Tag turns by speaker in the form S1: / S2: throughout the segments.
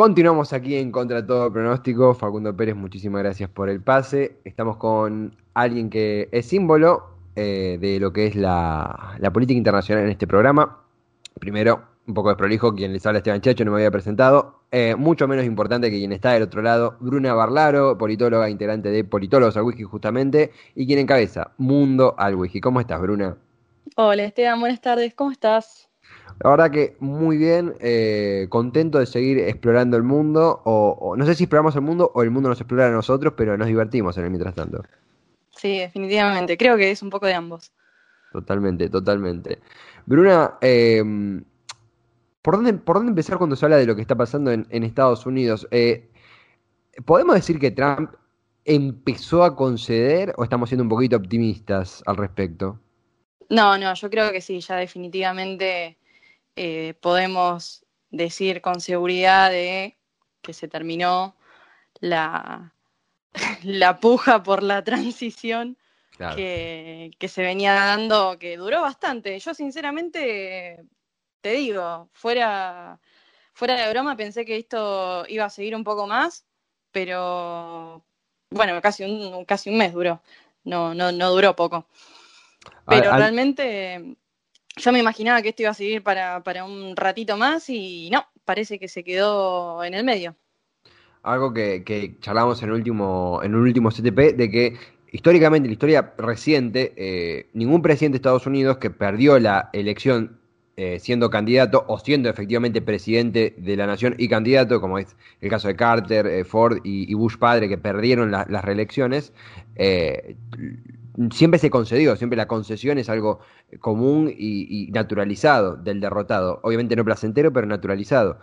S1: Continuamos aquí en Contra Todo Pronóstico. Facundo Pérez, muchísimas gracias por el pase. Estamos con alguien que es símbolo eh, de lo que es la, política internacional en este programa. Primero, un poco de prolijo, quien les habla Esteban Chacho, no me había presentado. Eh, mucho menos importante que quien está del otro lado, Bruna Barlaro, politóloga, integrante de Politólogos al Wiki justamente, y quien encabeza Mundo al Wiki. ¿Cómo estás, Bruna?
S2: Hola, Esteban, buenas tardes, ¿cómo estás?
S1: La verdad que muy bien, eh, contento de seguir explorando el mundo, o, no sé si exploramos el mundo o el mundo nos explora a nosotros, pero nos divertimos en el mientras tanto.
S2: Sí, definitivamente, creo que es un poco de ambos.
S1: Totalmente, totalmente. Bruna, eh, ¿por, dónde, ¿por dónde empezar cuando se habla de lo que está pasando en, Estados Unidos? Eh, ¿Podemos decir que Trump empezó a conceder o estamos siendo un poquito optimistas al respecto?
S2: No, no, yo creo que sí, ya definitivamente eh, podemos decir con seguridad de que se terminó la, la puja por la transición que, se venía dando, que duró bastante. Yo sinceramente, te digo, fuera, fuera de broma, pensé que esto iba a seguir un poco más, pero bueno, casi un, casi un mes duró, no, no, no duró poco. Pero realmente yo me imaginaba que esto iba a seguir para, un ratito más y no, parece que se quedó en el medio.
S1: Algo que, charlamos en el último, en un último CTP, de que históricamente, en la historia reciente, eh, ningún presidente de Estados Unidos que perdió la elección eh, siendo candidato o siendo efectivamente presidente de la nación y candidato, como es el caso de Carter, eh, Ford y, Bush padre, que perdieron las reelecciones, siempre se concedió, siempre la concesión es algo común y, naturalizado del derrotado. Obviamente no placentero, pero naturalizado.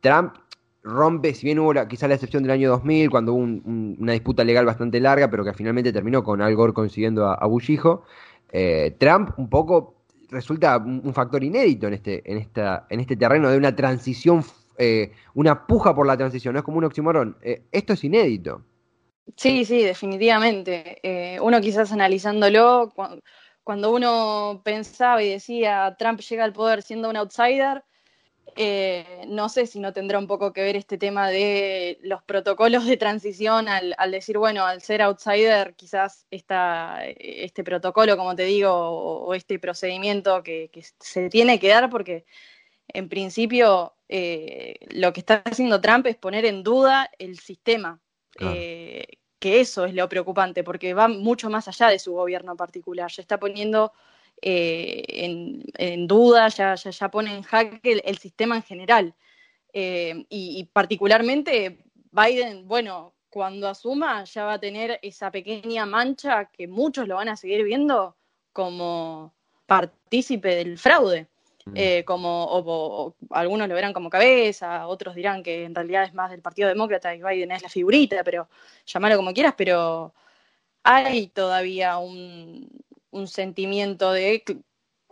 S1: Trump rompe, si bien hubo quizá la excepción del año 2000, cuando hubo una disputa legal bastante larga, pero que finalmente terminó con Al Gore consiguiendo a, Bush hijo, eh, Trump un poco resulta un, factor inédito en este, en, esta, en este terreno de una transición, eh, una puja por la transición, no es como un oxímoron. Eh, esto es inédito.
S2: Sí, sí, definitivamente. Eh, uno quizás analizándolo, cuando uno pensaba y decía Trump llega al poder siendo un outsider, eh, no sé si no tendrá un poco que ver este tema de los protocolos de transición al, decir, bueno, al ser outsider, quizás esta, este protocolo, como te digo, o, este procedimiento que, se tiene que dar, porque en principio eh, lo que está haciendo Trump es poner en duda el sistema eh, que eso es lo preocupante, porque va mucho más allá de su gobierno particular, ya está poniendo eh, en, duda, ya, ya, pone en jaque el, sistema en general. Eh, y, particularmente Biden, bueno, cuando asuma ya va a tener esa pequeña mancha que muchos lo van a seguir viendo como partícipe del fraude. Mm. Eh, como o, algunos lo verán como cabeza, otros dirán que en realidad es más del Partido Demócrata y Biden es la figurita, pero llamalo como quieras, pero hay todavía un, sentimiento de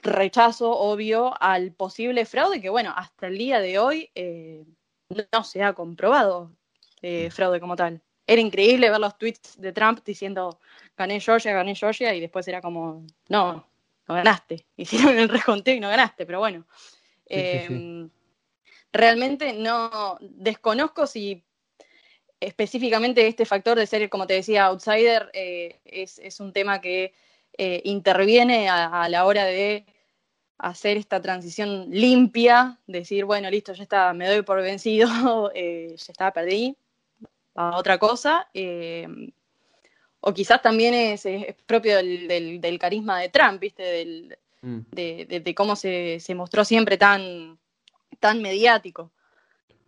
S2: rechazo obvio al posible fraude que, bueno, hasta el día de hoy eh, no se ha comprobado eh, mm. fraude como tal. Era increíble ver los tweets de Trump diciendo gané Georgia, gané Georgia, y después era como, no, no ganaste. Hicieron el reconteo y no ganaste, pero bueno. Em, realmente no desconozco si específicamente este factor de ser, como te decía, outsider, eh, es, un tema que eh, interviene a, la hora de hacer esta transición limpia, decir, bueno, listo, ya está, me doy por vencido, eh, ya está, perdí, a otra cosa. O quizás también es, propio del, carisma de Trump, ¿viste? Mm. de, cómo se, mostró siempre tan, tan mediático.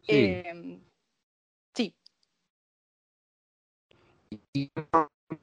S2: Sí. Eh,
S1: y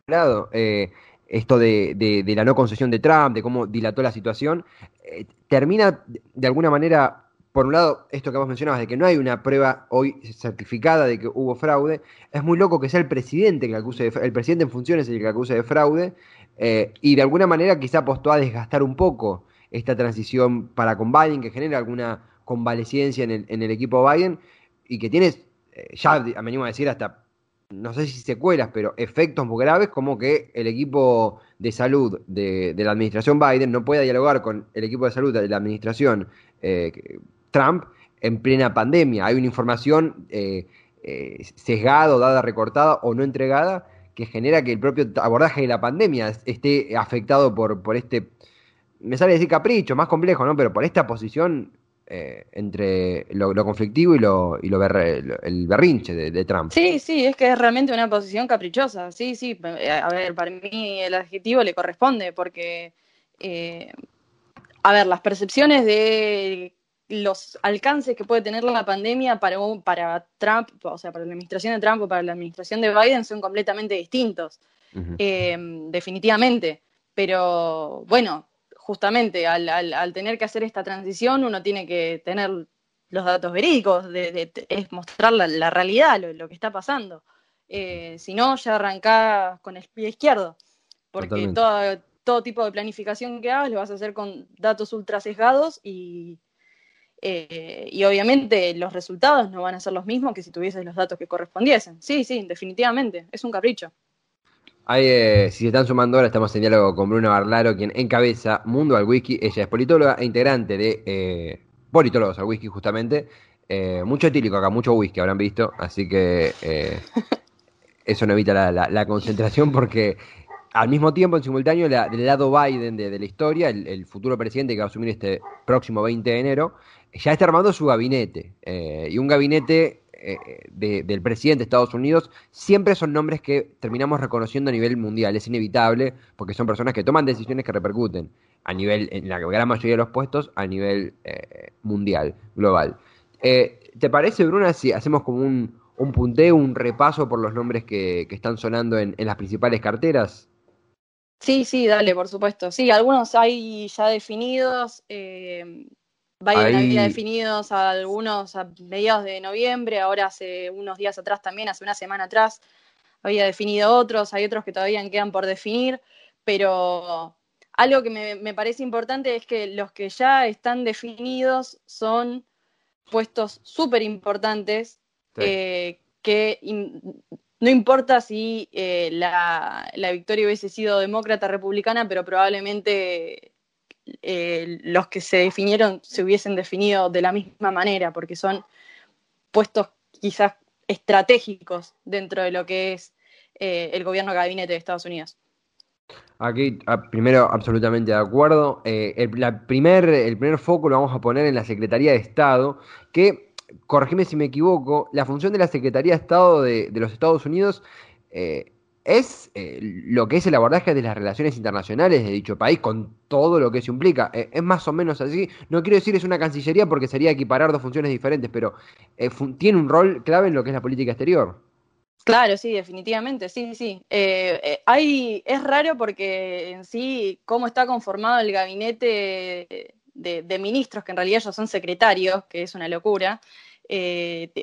S1: lado, eh, esto de, la no concesión de Trump, de cómo dilató la situación, eh, termina de alguna manera por un lado, esto que vos mencionabas, de que no hay una prueba hoy certificada de que hubo fraude, es muy loco que sea el presidente que acuse de, el presidente en funciones el que acuse de fraude, eh, y de alguna manera quizá apostó a desgastar un poco esta transición para con Biden, que genera alguna convalecencia en el, equipo Biden, y que tiene, eh, ya me animo a decir hasta, no sé si secuelas, pero efectos muy graves, como que el equipo de salud de, la administración Biden no pueda dialogar con el equipo de salud de la administración eh, Trump en plena pandemia. Hay una información eh, eh, sesgada, dada, recortada o no entregada que genera que el propio abordaje de la pandemia esté afectado por, por este, me sale decir capricho, más complejo, ¿no? Pero por esta posición eh, entre lo, conflictivo y, lo, y lo el berrinche de, Trump.
S2: Sí, sí, es que es realmente una posición caprichosa. Sí, sí, a ver, para mí el adjetivo le corresponde porque, eh, a ver, las percepciones de los alcances que puede tener la pandemia para, para Trump, o sea, para la administración de Trump o para la administración de Biden son completamente distintos, eh, definitivamente. Pero bueno, justamente al, al, tener que hacer esta transición uno tiene que tener los datos verídicos, de, es mostrar la, realidad, lo, que está pasando. Eh, si no, ya arrancás con el pie izquierdo, porque todo, todo, tipo de planificación que hagas lo vas a hacer con datos ultra sesgados y, eh, y obviamente los resultados no van a ser los mismos que si tuvieses los datos que correspondiesen. Sí, sí, definitivamente, es un capricho.
S1: Eh, si se están sumando ahora, estamos en diálogo con Bruna Barlaro, quien encabeza Mundo al Whisky. Ella es politóloga e integrante de eh, Politólogos al Whisky, justamente. Eh, mucho etílico acá, mucho whisky habrán visto, así que eso no evita la, concentración porque al mismo tiempo, en simultáneo, del lado Biden de, la historia, el, futuro presidente que va a asumir este próximo 20 de enero, ya está armando su gabinete. y un gabinete eh, del presidente de Estados Unidos siempre son nombres que terminamos reconociendo a nivel mundial. Es inevitable porque son personas que toman decisiones que repercuten a nivel, en la gran mayoría de los puestos, a nivel eh, mundial, global. Eh, ¿Te parece, Bruna, si hacemos como un, un punteo, un repaso por los nombres que, están sonando en, las principales carteras?
S2: Sí, sí, dale, por supuesto. Sí, algunos hay ya definidos. Biden había definidos algunos a mediados de noviembre, ahora hace unos días atrás también, hace una semana atrás, había definido otros, hay otros que todavía quedan por definir, pero algo que me, parece importante es que los que ya están definidos son puestos súper importantes, eh, que no importa si eh, la, la victoria hubiese sido demócrata republicana, pero probablemente eh, los que se definieron se hubiesen definido de la misma manera, porque son puestos quizás estratégicos dentro de lo que es eh, el gobierno gabinete de Estados Unidos.
S1: Aquí, ah, primero, absolutamente de acuerdo. Eh, el, primer, el primer foco lo vamos a poner en la Secretaría de Estado, que, corregime si me equivoco, la función de la Secretaría de Estado de, los Estados Unidos es eh, lo que es el abordaje de las relaciones internacionales de dicho país, con todo lo que eso implica. Eh, es más o menos así. No quiero decir es una cancillería porque sería equiparar dos funciones diferentes, pero eh, tiene un rol clave en lo que es la política exterior.
S2: Claro, sí, definitivamente, sí, sí. hay, es raro porque en sí, cómo está conformado el gabinete de, de ministros, que en realidad ellos son secretarios, que es una locura,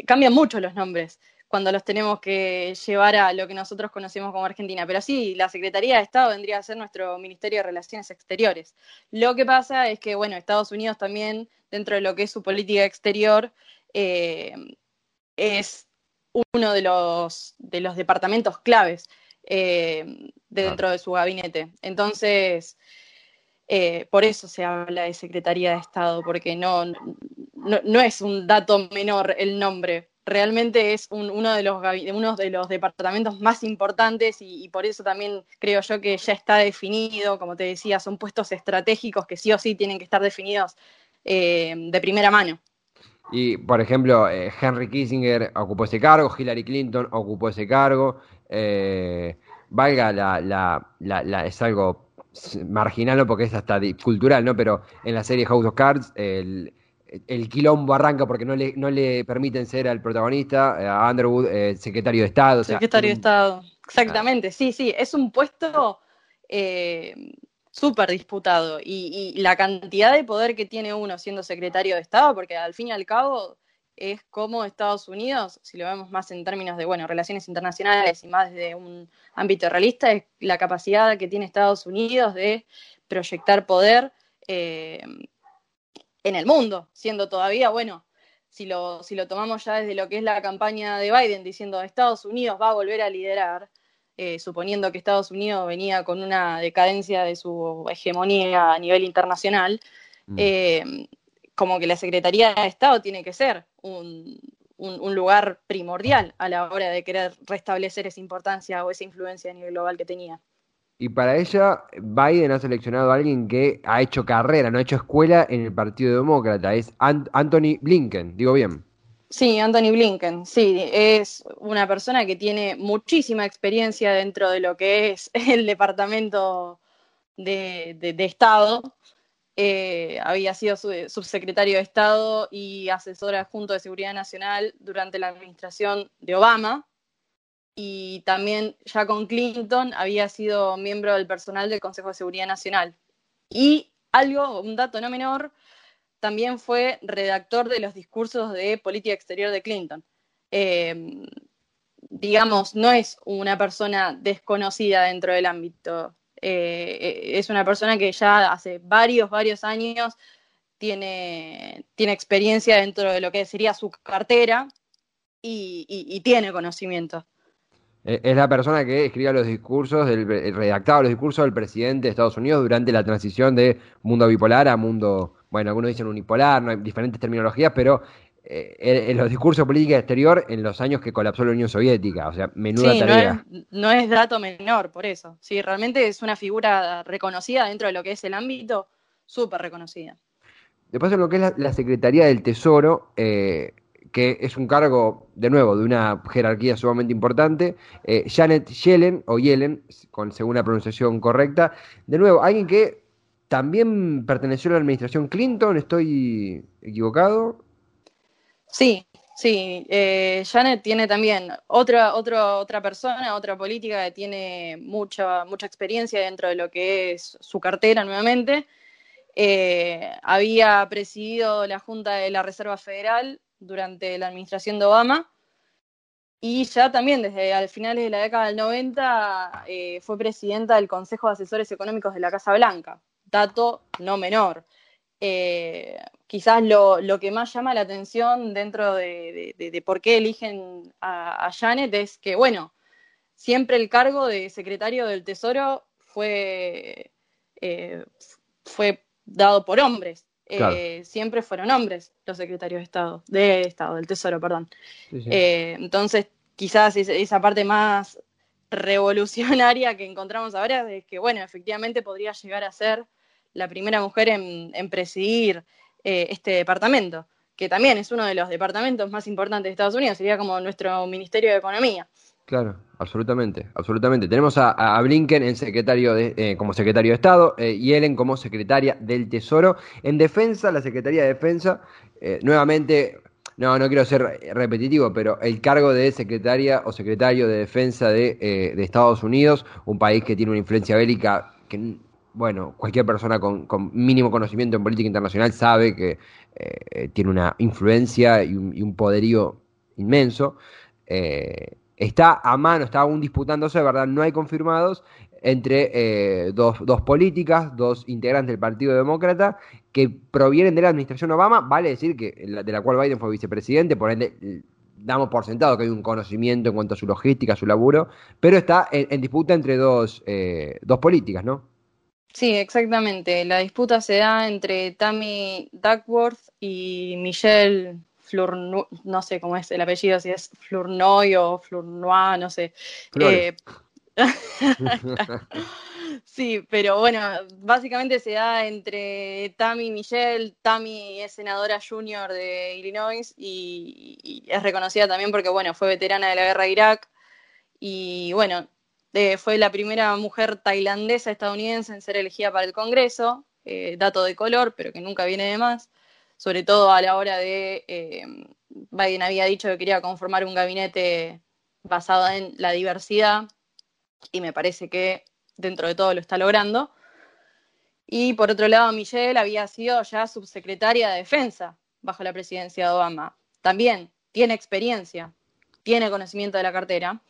S2: cambian mucho los nombres cuando los tenemos que llevar a lo que nosotros conocemos como Argentina. Pero sí, la Secretaría de Estado vendría a ser nuestro Ministerio de Relaciones Exteriores. Lo que pasa es que, bueno, Estados Unidos también, dentro de lo que es su política exterior, eh, es uno de los, de los departamentos claves eh, dentro de su gabinete. Entonces, eh, por eso se habla de Secretaría de Estado, porque no, no es un dato menor el nombre realmente es uno, de los, uno de los departamentos más importantes y, por eso también creo yo que ya está definido, como te decía, son puestos estratégicos que sí o sí tienen que estar definidos eh, de primera mano.
S1: Y, por ejemplo, eh, Henry Kissinger ocupó ese cargo, Hillary Clinton ocupó ese cargo. Eh, valga la, es algo marginal, porque es hasta cultural, ¿no? Pero en la serie House of Cards, el, el quilombo arranca porque no le, no le permiten ser al protagonista, eh, a Underwood, eh, secretario de Estado.
S2: Secretario de Estado, exactamente, sí, sí, es un puesto eh, súper disputado y, la cantidad de poder que tiene uno siendo secretario de Estado, porque al fin y al cabo es como Estados Unidos, si lo vemos más en términos de, bueno, relaciones internacionales y más desde un ámbito realista, es la capacidad que tiene Estados Unidos de proyectar poder en el mundo, siendo todavía, bueno, si lo, si lo tomamos ya desde lo que es la campaña de Biden diciendo Estados Unidos va a volver a liderar, eh, suponiendo que Estados Unidos venía con una decadencia de su hegemonía a nivel internacional, mm. eh, como que la Secretaría de Estado tiene que ser un, un, lugar primordial a la hora de querer restablecer esa importancia o esa influencia a nivel global que tenía.
S1: Y para ella, Biden ha seleccionado a alguien que ha hecho carrera, no ha hecho escuela en el Partido Demócrata, es Anthony Blinken, digo bien.
S2: Sí, Anthony Blinken, sí, es una persona que tiene muchísima experiencia dentro de lo que es el Departamento de, Estado, eh, había sido subsecretario de Estado y asesor adjunto de Seguridad Nacional durante la administración de Obama. Y también ya con Clinton había sido miembro del personal del Consejo de Seguridad Nacional. Y algo, un dato no menor, también fue redactor de los discursos de política exterior de Clinton. Eh, digamos, no es una persona desconocida dentro del ámbito eh, es una persona que ya hace varios, varios años tiene, tiene experiencia dentro de lo que sería su cartera y, tiene conocimiento.
S1: Eh, es la persona que escribía los discursos, del, redactaba los discursos del presidente de Estados Unidos durante la transición de mundo bipolar a mundo, bueno, algunos dicen unipolar, no hay diferentes terminologías, pero eh, en los discursos de política exterior en los años que colapsó la Unión Soviética. O sea, menuda tarea.
S2: No es, dato menor, por eso. Sí, realmente es una figura reconocida dentro de lo que es el ámbito, súper reconocida.
S1: Después, en lo que es la, Secretaría del Tesoro, eh, que es un cargo, de nuevo, de una jerarquía sumamente importante, eh, Janet Yellen, o Yellen, con, según la pronunciación correcta, de nuevo, alguien que también perteneció a la administración Clinton, ¿estoy equivocado?
S2: Sí, sí. Eh, Janet tiene también otra, otra, otra persona, otra política que tiene mucha, mucha experiencia dentro de lo que es su cartera nuevamente. Eh, había presidido la Junta de la Reserva Federal durante la administración de Obama y ya también desde al finales de la década del 90 eh, fue presidenta del Consejo de Asesores Económicos de la Casa Blanca, dato no menor. Eh, quizás lo, que más llama la atención dentro de, por qué eligen a, Janet es que, bueno, siempre el cargo de secretario del Tesoro fue, eh, fue dado por hombres. Eh, siempre fueron hombres los secretarios de Estado, de Estado, del Tesoro, perdón. entonces, quizás esa parte más revolucionaria que encontramos ahora es que, bueno, efectivamente podría llegar a ser la primera mujer en, presidir eh, este departamento, que también es uno de los departamentos más importantes de Estados Unidos, sería como nuestro Ministerio de Economía.
S1: Claro, absolutamente, absolutamente. Tenemos a, Blinken en secretario de, eh, como secretario de Estado eh, y Ellen como secretaria del Tesoro. En defensa, la Secretaría de Defensa, nuevamente, no, no quiero ser repetitivo, pero el cargo de secretaria o secretario de Defensa de, de Estados Unidos, un país que tiene una influencia bélica que bueno, cualquier persona con, mínimo conocimiento en política internacional sabe que eh, tiene una influencia y un, poderío inmenso. Eh, está a mano, está aún disputándose, de verdad, no hay confirmados, entre eh, dos, dos, políticas, dos integrantes del Partido Demócrata, que provienen de la administración Obama, vale decir que de la cual Biden fue vicepresidente, por ende damos por sentado que hay un conocimiento en cuanto a su logística, su laburo, pero está en, disputa entre dos, dos políticas, ¿no?
S2: Sí, exactamente. La disputa se da entre Tammy Duckworth y Michelle Flournoy, no sé cómo es el apellido, si es Flournoy o Flournoy, no sé. Eh, sí, pero bueno, básicamente se da entre Tammy y Michelle. Tammy es senadora junior de Illinois y, y es reconocida también porque, bueno, fue veterana de la guerra de Irak. Y bueno, fue la primera mujer tailandesa estadounidense en ser elegida para el Congreso, eh, dato de color, pero que nunca viene de más, sobre todo a la hora de, eh, Biden había dicho que quería conformar un gabinete basado en la diversidad, y me parece que dentro de todo lo está logrando. Y por otro lado, Michelle había sido ya subsecretaria de Defensa bajo la presidencia de Obama. También tiene experiencia, tiene conocimiento de la cartera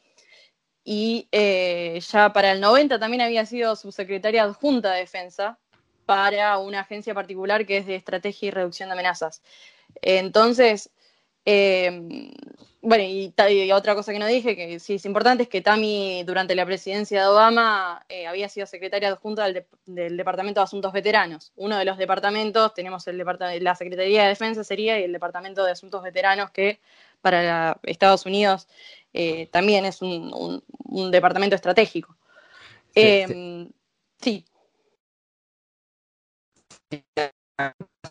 S2: y eh, ya para el 90 también había sido subsecretaria adjunta de defensa para una agencia particular que es de estrategia y reducción de amenazas. Entonces, em, bueno, y, otra cosa que no dije, que sí es importante, es que Tami durante la presidencia de Obama eh, había sido secretaria adjunta del, del, Departamento de Asuntos Veteranos. Uno de los departamentos, tenemos el la Secretaría de Defensa sería y el Departamento de Asuntos Veteranos, que para Estados Unidos eh, también es un, departamento estratégico. sí. sí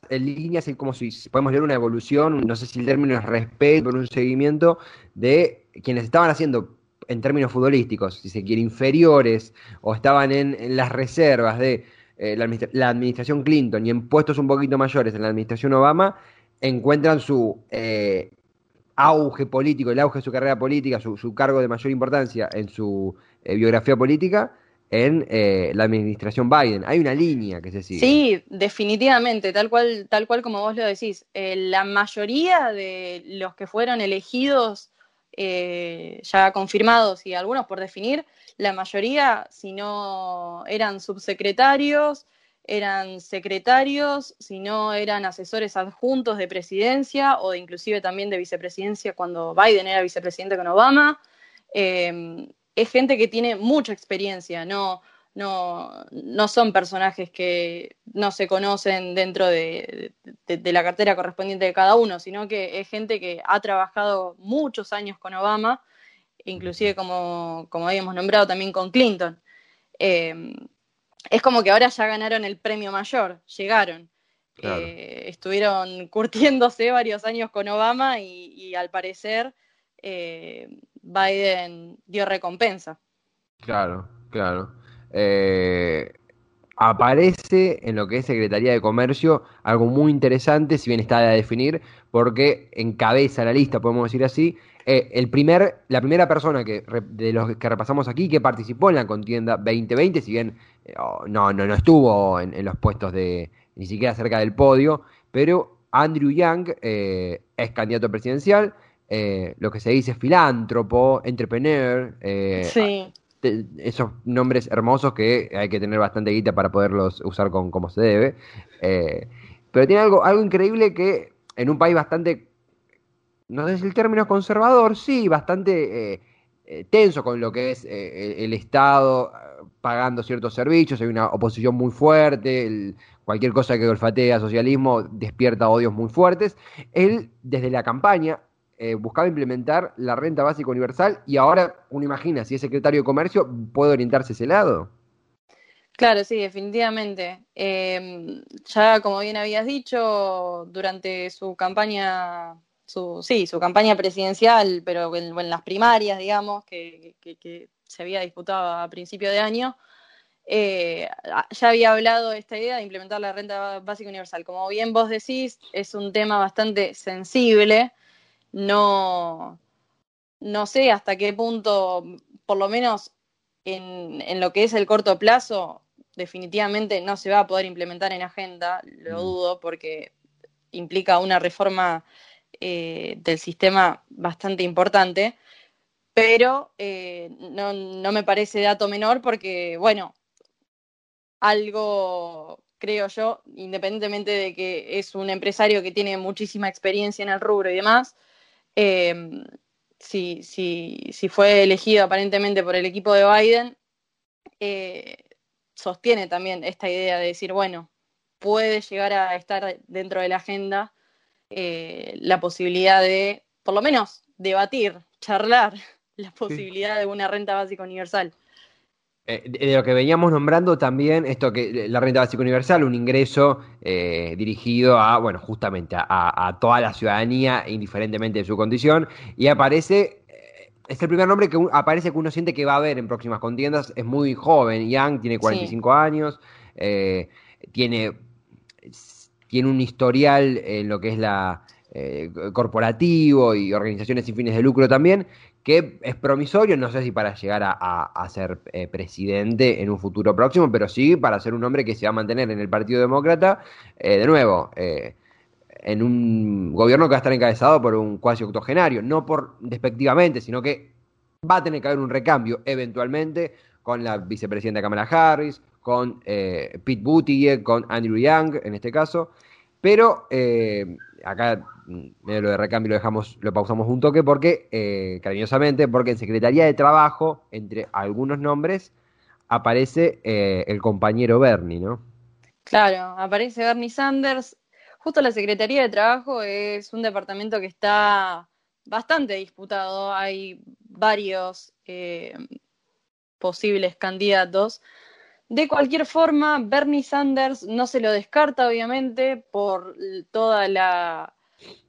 S1: en líneas y como si podemos leer una evolución, no sé si el término es respeto, pero un seguimiento de quienes estaban haciendo en términos futbolísticos, si se quiere, inferiores o estaban en, las reservas de eh, la, administración Clinton y en puestos un poquito mayores en la administración Obama, encuentran su eh, auge político, el auge de su carrera política, su, cargo de mayor importancia en su eh, biografía política en eh, la administración Biden. Hay una línea que se sigue.
S2: Sí, definitivamente, tal cual, tal cual como vos lo decís. Eh, la mayoría de los que fueron elegidos, eh, ya confirmados y algunos por definir, la mayoría, si no eran subsecretarios, eran secretarios, si no eran asesores adjuntos de presidencia o de inclusive también de vicepresidencia cuando Biden era vicepresidente con Obama es gente que tiene mucha experiencia, no, no, no son personajes que no se conocen dentro de, la cartera correspondiente de cada uno, sino que es gente que ha trabajado muchos años con Obama, inclusive como, como habíamos nombrado también con Clinton. Eh, es como que ahora ya ganaron el premio mayor, llegaron. Eh, estuvieron curtiéndose varios años con Obama y, al parecer eh, Biden dio recompensa.
S1: Claro, claro. Eh, aparece en lo que es Secretaría de Comercio algo muy interesante, si bien está a definir, porque encabeza la lista, podemos decir así, eh, el primer, la primera persona que, de los que repasamos aquí que participó en la contienda 2020, si bien eh, oh, no, no, no estuvo en, los puestos de ni siquiera cerca del podio, pero Andrew Yang es candidato presidencial, eh, lo que se dice filántropo, entrepreneur, eh, esos nombres hermosos que hay que tener bastante guita para poderlos usar con como se debe. Eh, pero tiene algo, algo increíble que en un país bastante, no sé si el término es conservador, sí, bastante tenso con lo que es el Estado pagando ciertos servicios, hay una oposición muy fuerte, cualquier cosa que olfatea socialismo despierta odios muy fuertes. Él, desde la campaña, eh, buscaba implementar la renta básica universal y ahora uno imagina, si es secretario de comercio, puede orientarse ese lado.
S2: Claro, sí, definitivamente. Em, ya como bien habías dicho, durante su campaña, su, sí, su campaña presidencial, pero en, las primarias, digamos, que, se había disputado a principio de año, eh, ya había hablado de esta idea de implementar la renta básica universal. Como bien vos decís, es un tema bastante sensible no, no sé hasta qué punto, por lo menos en, en, lo que es el corto plazo, definitivamente no se va a poder implementar en agenda, lo mm. dudo, porque implica una reforma eh, del sistema bastante importante, pero eh, no, no me parece dato menor porque, bueno, algo creo yo, independientemente de que es un empresario que tiene muchísima experiencia en el rubro y demás, eh, si, si, fue elegido aparentemente por el equipo de Biden, eh, sostiene también esta idea de decir, bueno, puede llegar a estar dentro de la agenda eh, la posibilidad de, por lo menos, debatir, charlar la posibilidad de una renta básica universal.
S1: Eh, de lo que veníamos nombrando también, esto que la renta básica universal, un ingreso eh, dirigido a, bueno, justamente a, toda la ciudadanía, indiferentemente de su condición, y aparece, eh, es el primer nombre que aparece que uno siente que va a haber en próximas contiendas, es muy joven, Young tiene 45 años, tiene, tiene un historial en lo que es la corporativo y organizaciones sin fines de lucro también, que es promisorio, no sé si para llegar a, ser eh, presidente en un futuro próximo, pero sí para ser un hombre que se va a mantener en el Partido Demócrata, eh, de nuevo, eh, en un gobierno que va a estar encabezado por un cuasi octogenario, no por despectivamente, sino que va a tener que haber un recambio eventualmente con la vicepresidenta Kamala Harris, con Pete Buttigieg, con Andrew Young en este caso, pero acá medio lo de recambio lo dejamos, lo pausamos un toque porque, eh, cariñosamente, porque en Secretaría de Trabajo, entre algunos nombres, aparece eh, el compañero Bernie, ¿no?
S2: Claro, aparece Bernie Sanders. Justo la Secretaría de Trabajo es un departamento que está bastante disputado. Hay varios eh, posibles candidatos. De cualquier forma, Bernie Sanders no se lo descarta, obviamente, por toda la,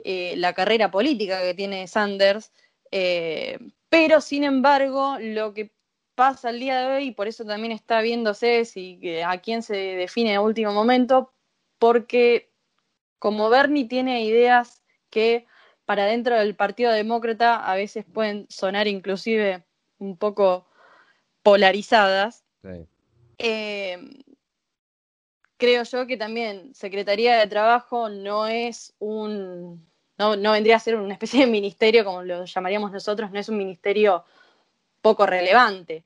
S2: eh, la carrera política que tiene Sanders, eh, pero sin embargo, lo que pasa el día de hoy, y por eso también está viéndose si, a quién se define en último momento, porque como Bernie tiene ideas que para dentro del Partido Demócrata a veces pueden sonar inclusive un poco polarizadas. Eh, creo yo que también Secretaría de Trabajo no es un, no, vendría a ser una especie de ministerio como lo llamaríamos nosotros, no es un ministerio poco relevante.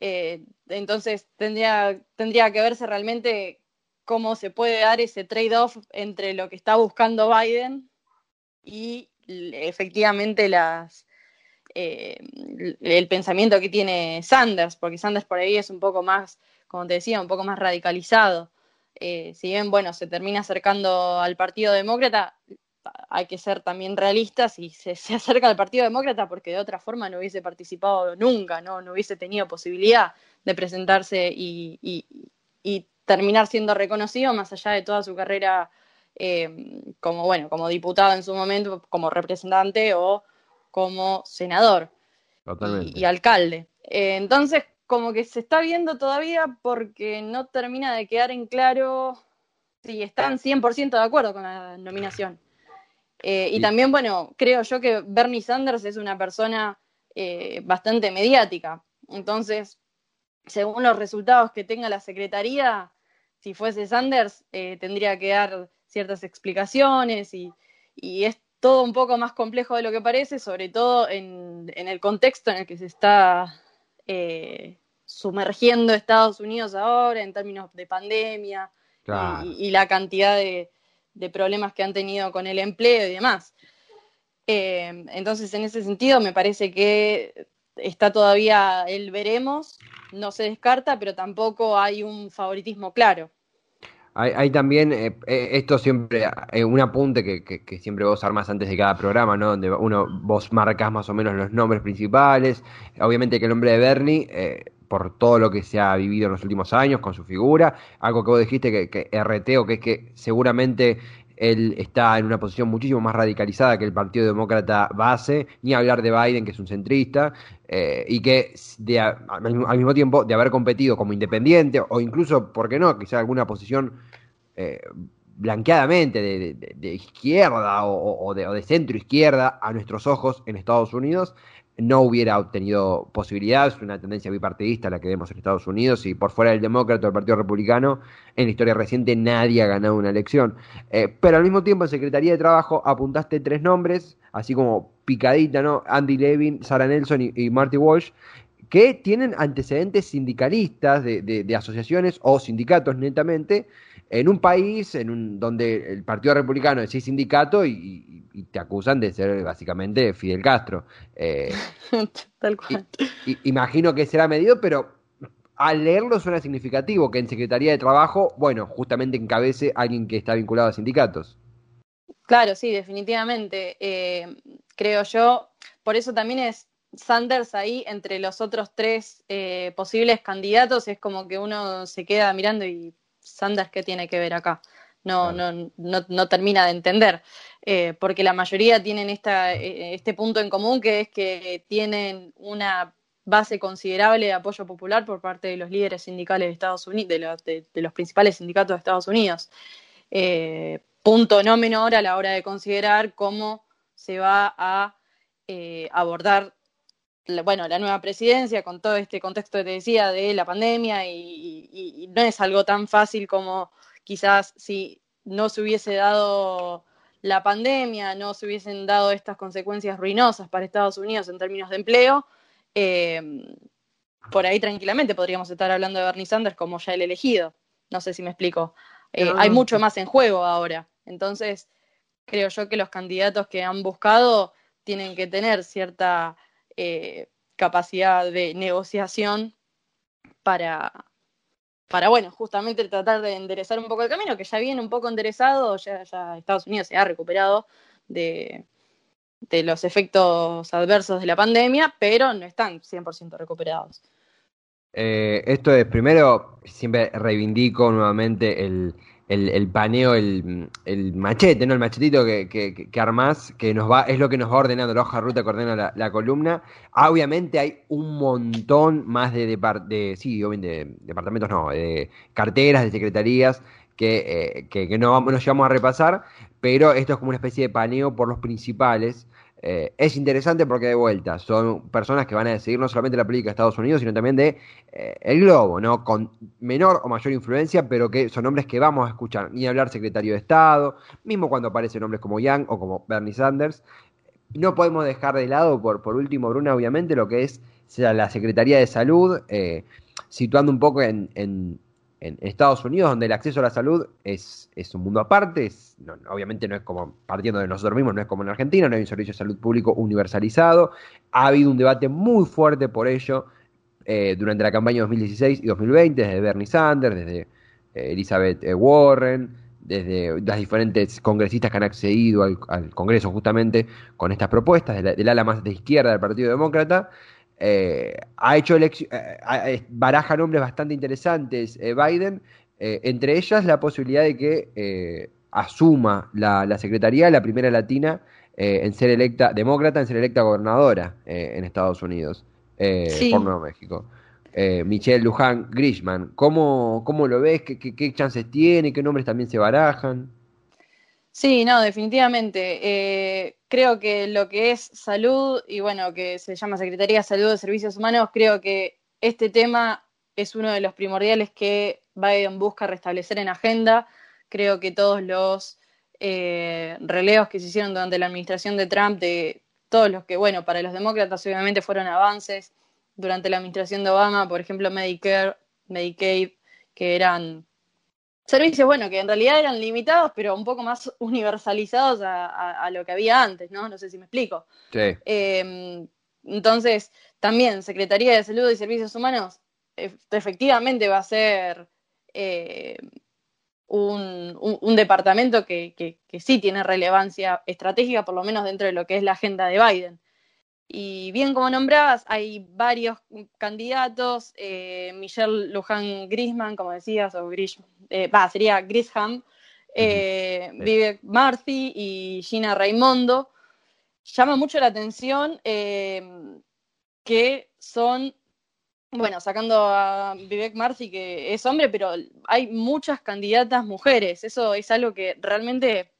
S2: Eh, entonces tendría, tendría que verse realmente cómo se puede dar ese trade-off entre lo que está buscando Biden y efectivamente las, eh, el pensamiento que tiene Sanders, porque Sanders por ahí es un poco más, como te decía, un poco más radicalizado. Eh, si bien, bueno, se termina acercando al Partido Demócrata, hay que ser también realistas y se, acerca al Partido Demócrata porque de otra forma no hubiese participado nunca, no, no hubiese tenido posibilidad de presentarse y, terminar siendo reconocido más allá de toda su carrera eh, como, bueno, como diputado en su momento, como representante o como senador y, alcalde. Eh, entonces, como que se está viendo todavía porque no termina de quedar en claro si están 100% de acuerdo con la nominación. Eh, y, también, bueno, creo yo que Bernie Sanders es una persona eh, bastante mediática. Entonces, según los resultados que tenga la Secretaría, si fuese Sanders, tendría que dar ciertas explicaciones y, y es todo un poco más complejo de lo que parece, sobre todo en, el contexto en el que se está eh, sumergiendo Estados Unidos ahora en términos de pandemia y, la cantidad de, problemas que han tenido con el empleo y demás. Eh, entonces, en ese sentido, me parece que está todavía el veremos, no se descarta, pero tampoco hay un favoritismo claro.
S1: Hay, también, eh, eh, esto siempre, eh, un apunte que, siempre vos armas antes de cada programa, ¿no? Donde uno, vos marcas más o menos los nombres principales. Obviamente que el nombre de Bernie, por todo lo que se ha vivido en los últimos años con su figura, algo que vos dijiste que, que RT o que es que seguramente él está en una posición muchísimo más radicalizada que el Partido Demócrata base, ni hablar de Biden, que es un centrista, eh, y que al mismo tiempo de haber competido como independiente, o incluso, ¿por qué no?, quizá alguna posición eh, blanqueadamente de, izquierda o, de, o de centro izquierda a nuestros ojos en Estados Unidos, no hubiera obtenido posibilidades, es una tendencia bipartidista la que vemos en Estados Unidos y por fuera del demócrata o del Partido Republicano, en la historia reciente nadie ha ganado una elección. Eh, pero al mismo tiempo en Secretaría de Trabajo apuntaste tres nombres, así como picadita, ¿no? Andy Levin, Sarah Nelson y, Marty Walsh, que tienen antecedentes sindicalistas de, de asociaciones o sindicatos netamente, en un país en un, donde el Partido Republicano es sindicato y, te acusan de ser básicamente Fidel Castro. Eh,
S2: Tal cual.
S1: imagino que será medido, pero al leerlo suena significativo que en Secretaría de Trabajo, bueno, justamente encabece alguien que está vinculado a sindicatos.
S2: Claro, sí, definitivamente. Eh, creo yo, por eso también es Sanders ahí entre los otros tres eh, posibles candidatos, es como que uno se queda mirando y Sanders, ¿qué tiene que ver acá? No, no, no, termina de entender, eh, porque la mayoría tienen esta, eh, este punto en común, que es que tienen una base considerable de apoyo popular por parte de los líderes sindicales de Estados Unidos, de los, principales sindicatos de Estados Unidos. Eh, punto no menor a la hora de considerar cómo se va a abordar bueno, la nueva presidencia con todo este contexto que te decía de la pandemia y, no es algo tan fácil como quizás si no se hubiese dado la pandemia, no se hubiesen dado estas consecuencias ruinosas para Estados Unidos en términos de empleo, eh, por ahí tranquilamente podríamos estar hablando de Bernie Sanders como ya el elegido. No sé si me explico. Eh, hay mucho más en juego ahora. Entonces, creo yo que los candidatos que han buscado tienen que tener cierta eh, capacidad de negociación para, para, bueno, justamente tratar de enderezar un poco el camino, que ya viene un poco enderezado, ya, Estados Unidos se ha recuperado de, de los efectos adversos de la pandemia, pero no están 100% recuperados.
S1: Eh, esto es, primero, siempre reivindico nuevamente el, el, paneo, el, machete, ¿no? El machetito que, que, que, armás, que nos va, es lo que nos va ordenando, la hoja ruta que ordena la, columna. obviamente hay un montón más de, de, sí, obviamente, departamentos no, de carteras, de secretarías, que, eh, que, no nos llevamos a repasar, pero esto es como una especie de paneo por los principales. Eh, es interesante porque de vuelta son personas que van a decidir no solamente la política de Estados Unidos, sino también de eh, el globo, ¿no? Con menor o mayor influencia, pero que son nombres que vamos a escuchar. Ni hablar secretario de Estado, mismo cuando aparecen nombres como Young o como Bernie Sanders. No podemos dejar de lado, por, por último, Bruna, obviamente, lo que es la Secretaría de Salud, situando un poco en Estados Unidos, donde el acceso a la salud es, es un mundo aparte, obviamente no es como, partiendo de nosotros mismos, no es como en Argentina, no hay un servicio de salud público universalizado, ha habido un debate muy fuerte por ello eh, durante la campaña 2016 y 2020, desde Bernie Sanders, desde eh, Elizabeth eh, Warren, desde las diferentes congresistas que han accedido al, Congreso justamente con estas propuestas, del ala más de izquierda del Partido Demócrata, eh, ha hecho eh, baraja nombres bastante interesantes eh, Biden, entre ellas la posibilidad de que asuma la, secretaría, la primera latina en ser electa, demócrata, en ser electa gobernadora en Estados Unidos, por Nuevo México. Michelle Luján Grishman, ¿cómo, ¿cómo, lo ves? ¿Qué, qué chances tiene? ¿Qué nombres también se barajan?
S2: Sí, no, definitivamente. Eh, creo que lo que es salud, y bueno, que se llama Secretaría de Salud de Servicios Humanos, creo que este tema es uno de los primordiales que Biden busca restablecer en agenda. Creo que todos los eh, releos que se hicieron durante la administración de Trump, de todos los que, bueno, para los demócratas obviamente fueron avances. Durante la administración de Obama, por ejemplo, Medicare, Medicaid, que eran servicios, bueno, que en realidad eran limitados, pero un poco más universalizados a, lo que había antes, ¿no? No sé si me explico.
S1: Sí.
S2: Em, entonces, también Secretaría de Salud y Servicios Humanos efectivamente va a ser eh, un, departamento que, que, sí tiene relevancia estratégica, por lo menos dentro de lo que es la agenda de Biden. Y bien como nombrás, hay varios candidatos, eh, Michelle Luján Grisman, como decías, o eh, sería Grisham, eh, Vivek Marcy y Gina Raimondo. Llama mucho la atención eh, que son, bueno, sacando a Vivek Marcy, que es hombre, pero hay muchas candidatas mujeres. Eso es algo que realmente,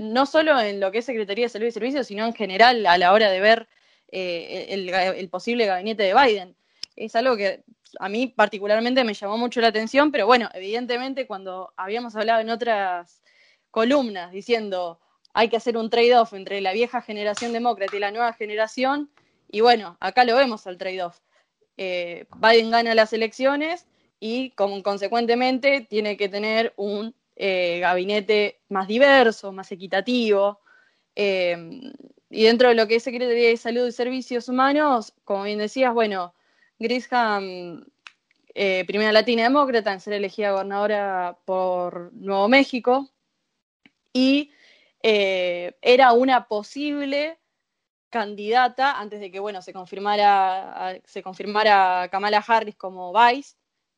S2: no solo en lo que es Secretaría de Salud y Servicios, sino en general a la hora de ver eh, el, posible gabinete de Biden. Es algo que a mí particularmente me llamó mucho la atención, pero bueno, evidentemente cuando habíamos hablado en otras columnas diciendo hay que hacer un trade-off entre la vieja generación demócrata y la nueva generación, y bueno, acá lo vemos al trade-off. Eh, Biden gana las elecciones y como, consecuentemente tiene que tener un eh, gabinete más diverso, más equitativo. Y dentro de lo que es Secretaría de Salud y Servicios Humanos, como bien decías, bueno, Grisham, eh, primera latina demócrata en ser elegida gobernadora por Nuevo México, y eh, era una posible candidata antes de que bueno se confirmara se confirmara Kamala Harris como vice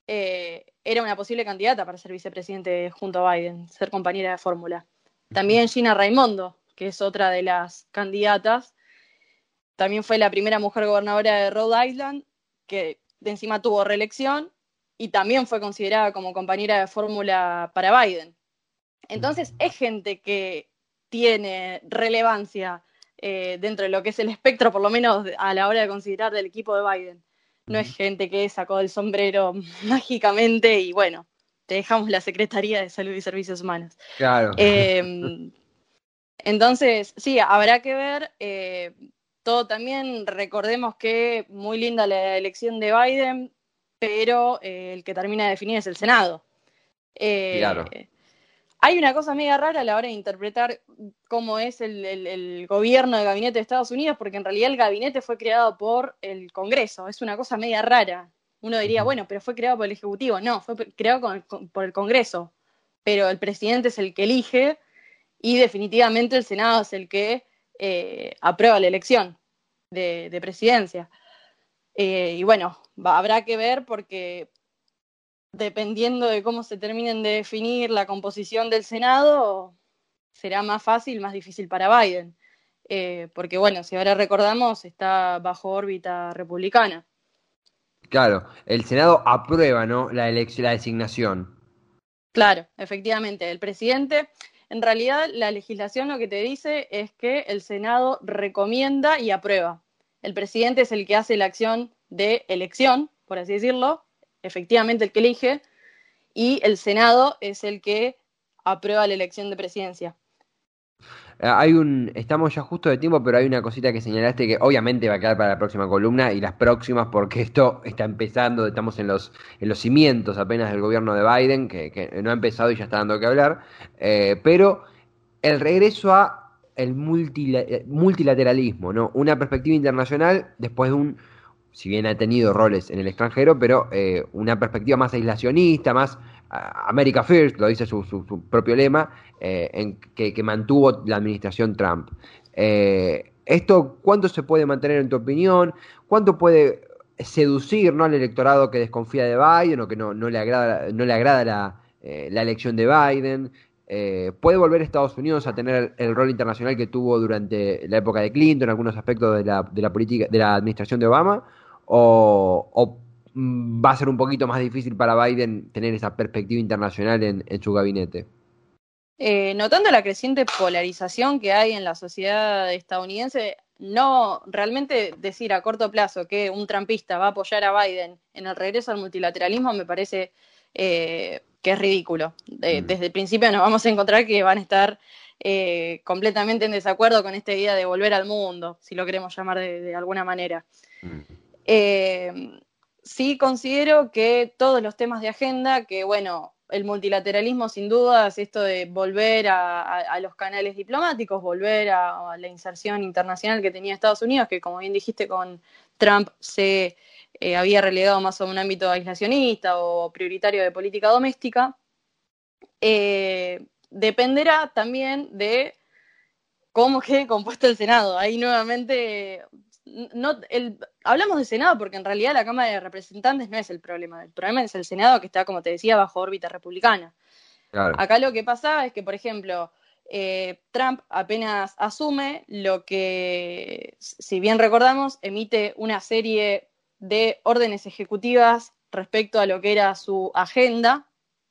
S2: eh, era una posible candidata para ser vicepresidente junto a Biden ser compañera de fórmula también Gina Raimondo que es otra de las candidatas. También fue la primera mujer gobernadora de Rhode Island, que de encima tuvo reelección y también fue considerada como compañera de fórmula para Biden. Entonces, es gente que tiene relevancia eh, dentro de lo que es el espectro, por lo menos a la hora de considerar del equipo de Biden. No es gente que sacó el sombrero mágicamente y bueno, te dejamos la Secretaría de Salud y Servicios Humanos.
S1: Claro.
S2: Eh, entonces, sí, habrá que ver. Eh, todo también, recordemos que muy linda la elección de Biden, pero eh, el que termina de definir es el Senado. Eh, claro. hay una cosa media rara a la hora de interpretar cómo es el, gobierno de gabinete de Estados Unidos, porque en realidad el gabinete fue creado por el Congreso, es una cosa media rara. Uno diría, bueno, pero fue creado por el Ejecutivo. No, fue creado por el Congreso, pero el presidente es el que elige y definitivamente el Senado es el que eh, aprueba la elección de, presidencia. Eh, y bueno, habrá que ver porque dependiendo de cómo se terminen de definir la composición del Senado, será más fácil, más difícil para Biden. Eh, porque bueno, si ahora recordamos, está bajo órbita republicana.
S1: Claro, el Senado aprueba, ¿no? La elección, la designación.
S2: Claro, efectivamente. El presidente, en realidad, la legislación lo que te dice es que el Senado recomienda y aprueba. El presidente es el que hace la acción de elección, por así decirlo, efectivamente el que elige, y el Senado es el que aprueba la elección de presidencia.
S1: Eh, hay un, estamos ya justo de tiempo, pero hay una cosita que señalaste que obviamente va a quedar para la próxima columna y las próximas porque esto está empezando, estamos en los, en los cimientos apenas del gobierno de Biden, que, no ha empezado y ya está dando que hablar, eh, pero el regreso a el multilateralismo, ¿no? Una perspectiva internacional después de un si bien ha tenido roles en el extranjero, pero eh, una perspectiva más aislacionista, más America First, lo dice su, propio lema, eh, en, que, mantuvo la administración Trump. Eh, ¿Esto cuánto se puede mantener en tu opinión? ¿Cuánto puede seducir ¿no? al electorado que desconfía de Biden o que no, no le agrada, no le agrada la, la elección de Biden? ¿Puede volver Estados Unidos a tener el rol internacional que tuvo durante la época de Clinton, en algunos aspectos de la, de la política, de la administración de Obama? O, va a ser un poquito más difícil para Biden tener esa perspectiva internacional en, su gabinete?
S2: Eh, notando la creciente polarización que hay en la sociedad estadounidense, no realmente decir a corto plazo que un trampista va a apoyar a Biden en el regreso al multilateralismo me parece eh, que es ridículo. Mm. Desde el principio nos vamos a encontrar que van a estar eh, completamente en desacuerdo con esta idea de volver al mundo, si lo queremos llamar de, alguna manera. Mm. Eh, sí considero que todos los temas de agenda, que bueno, el multilateralismo sin duda es esto de volver a, los canales diplomáticos, volver a, la inserción internacional que tenía Estados Unidos, que como bien dijiste con Trump se eh, había relegado más a un ámbito aislacionista o prioritario de política doméstica, eh, dependerá también de cómo quede compuesto el Senado. Ahí nuevamente no, el, hablamos de Senado porque en realidad la Cámara de Representantes no es el problema. El problema es el Senado que está, como te decía, bajo órbita republicana. Acá lo que pasa es que, por ejemplo, eh, Trump apenas asume lo que, si bien recordamos, emite una serie de órdenes ejecutivas respecto a lo que era su agenda,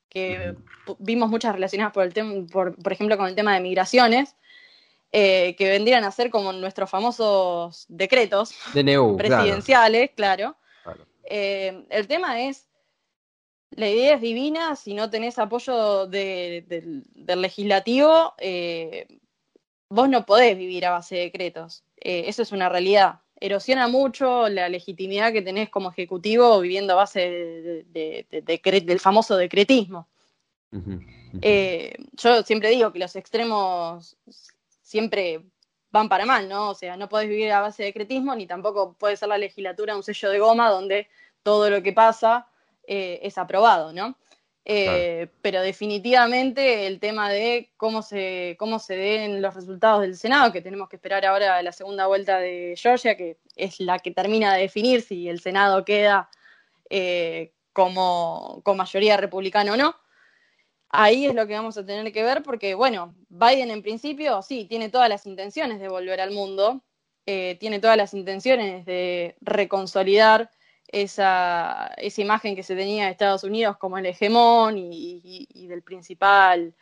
S2: que vimos muchas relacionadas por, el por, por ejemplo, con el tema de migraciones, eh, que vendrían a ser como nuestros famosos decretos presidenciales, claro. Eh, el tema es, la idea es divina, si no tenés apoyo del legislativo, eh, vos no podés vivir a base de decretos. eso es una realidad. Erosiona mucho la legitimidad que tenés como ejecutivo viviendo a base del famoso decretismo. yo siempre digo que los extremos siempre van para mal, ¿no? O sea, no podés vivir a base de decretismo, ni tampoco puede ser la legislatura un sello de goma donde todo lo que pasa eh, es aprobado, ¿no? Eh, pero definitivamente el tema de cómo se, cómo se den los resultados del Senado, que tenemos que esperar ahora la segunda vuelta de Georgia, que es la que termina de definir si el Senado queda eh, como, con mayoría republicana o no, ahí es lo que vamos a tener que ver porque, bueno, Biden en principio sí, tiene todas las intenciones de volver al mundo, eh, tiene todas las intenciones de reconsolidar esa, esa, imagen que se tenía de Estados Unidos como el hegemón y, del principal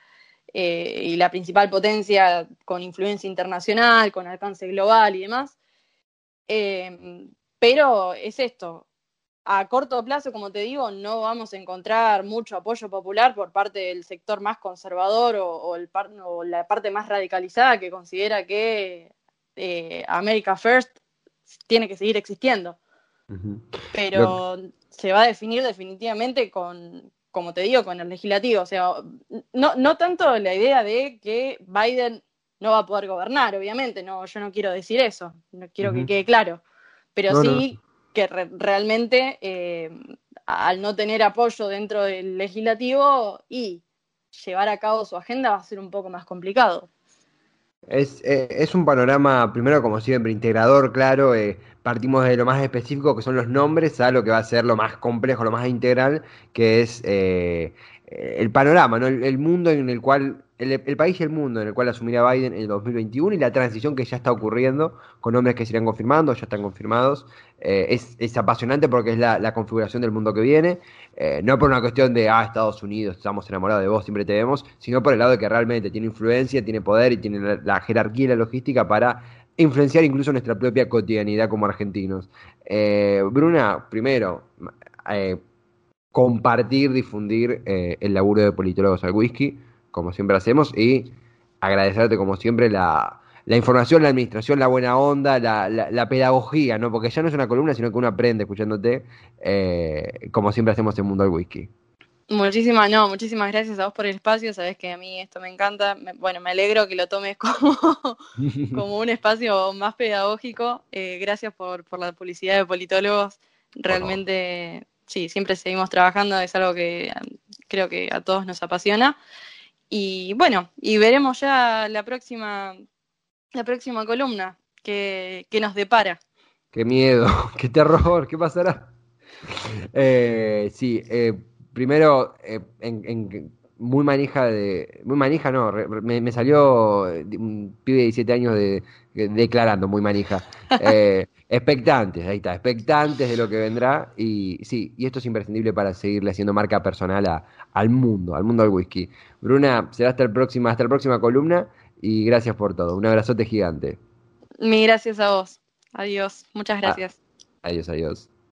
S2: eh, y la principal potencia con influencia internacional, con alcance global y demás. Eh, pero es esto, a corto plazo, como te digo, no vamos a encontrar mucho apoyo popular por parte del sector más conservador o, la parte más radicalizada que considera que eh, America First tiene que seguir existiendo. Pero se va a definir definitivamente con, como te digo, con el legislativo. O sea, no, no tanto la idea de que Biden no va a poder gobernar, obviamente, no, yo no quiero decir eso, no quiero que quede claro, pero sí que realmente eh, al no tener apoyo dentro del legislativo y llevar a cabo su agenda va a ser un poco más complicado.
S1: Es, eh, es un panorama, primero como siempre, integrador, claro, eh, partimos de lo más específico que son los nombres a lo que va a ser lo más complejo, lo más integral, que es el panorama, ¿no? el, mundo en el cual el, país y el mundo en el cual asumirá Biden en el 2021 y la transición que ya está ocurriendo con nombres que se irán confirmando, ya están confirmados. Eh, es, apasionante porque es la, configuración del mundo que viene, eh, no por una cuestión de, ah, Estados Unidos, estamos enamorados de vos, siempre te vemos, sino por el lado de que realmente tiene influencia, tiene poder y tiene la, jerarquía y la logística para influenciar incluso nuestra propia cotidianidad como argentinos. Eh, Bruna, primero, compartir, difundir el laburo de politólogos al whisky como siempre hacemos, y agradecerte como siempre la, información, la administración, la buena onda, la, pedagogía, ¿no? Porque ya no es una columna, sino que uno aprende escuchándote, eh, como siempre hacemos en Mundo del Whisky.
S2: Muchísimas, no, muchísimas gracias a vos por el espacio, sabes que a mí esto me encanta, bueno, me alegro que lo tomes como, como un espacio más pedagógico, eh, gracias por, por la publicidad de politólogos, realmente, sí, siempre seguimos trabajando, es algo que creo que a todos nos apasiona. Y bueno, y veremos ya la próxima, la próxima columna que, nos depara.
S1: Qué miedo, qué terror, ¿qué pasará? Eh, sí, eh, primero, eh, en, muy manija de. Muy manija, no, me, salió un pibe de 17 años de, declarando muy manija. expectantes, ahí está, expectantes de lo que vendrá. Y sí, y esto es imprescindible para seguirle haciendo marca personal a, al mundo, al mundo del whisky. Bruna, será hasta, el próxima, hasta la próxima columna y gracias por todo. Un abrazote gigante.
S2: Mi gracias a vos. Adiós. Muchas ah, gracias.
S1: adiós, adiós.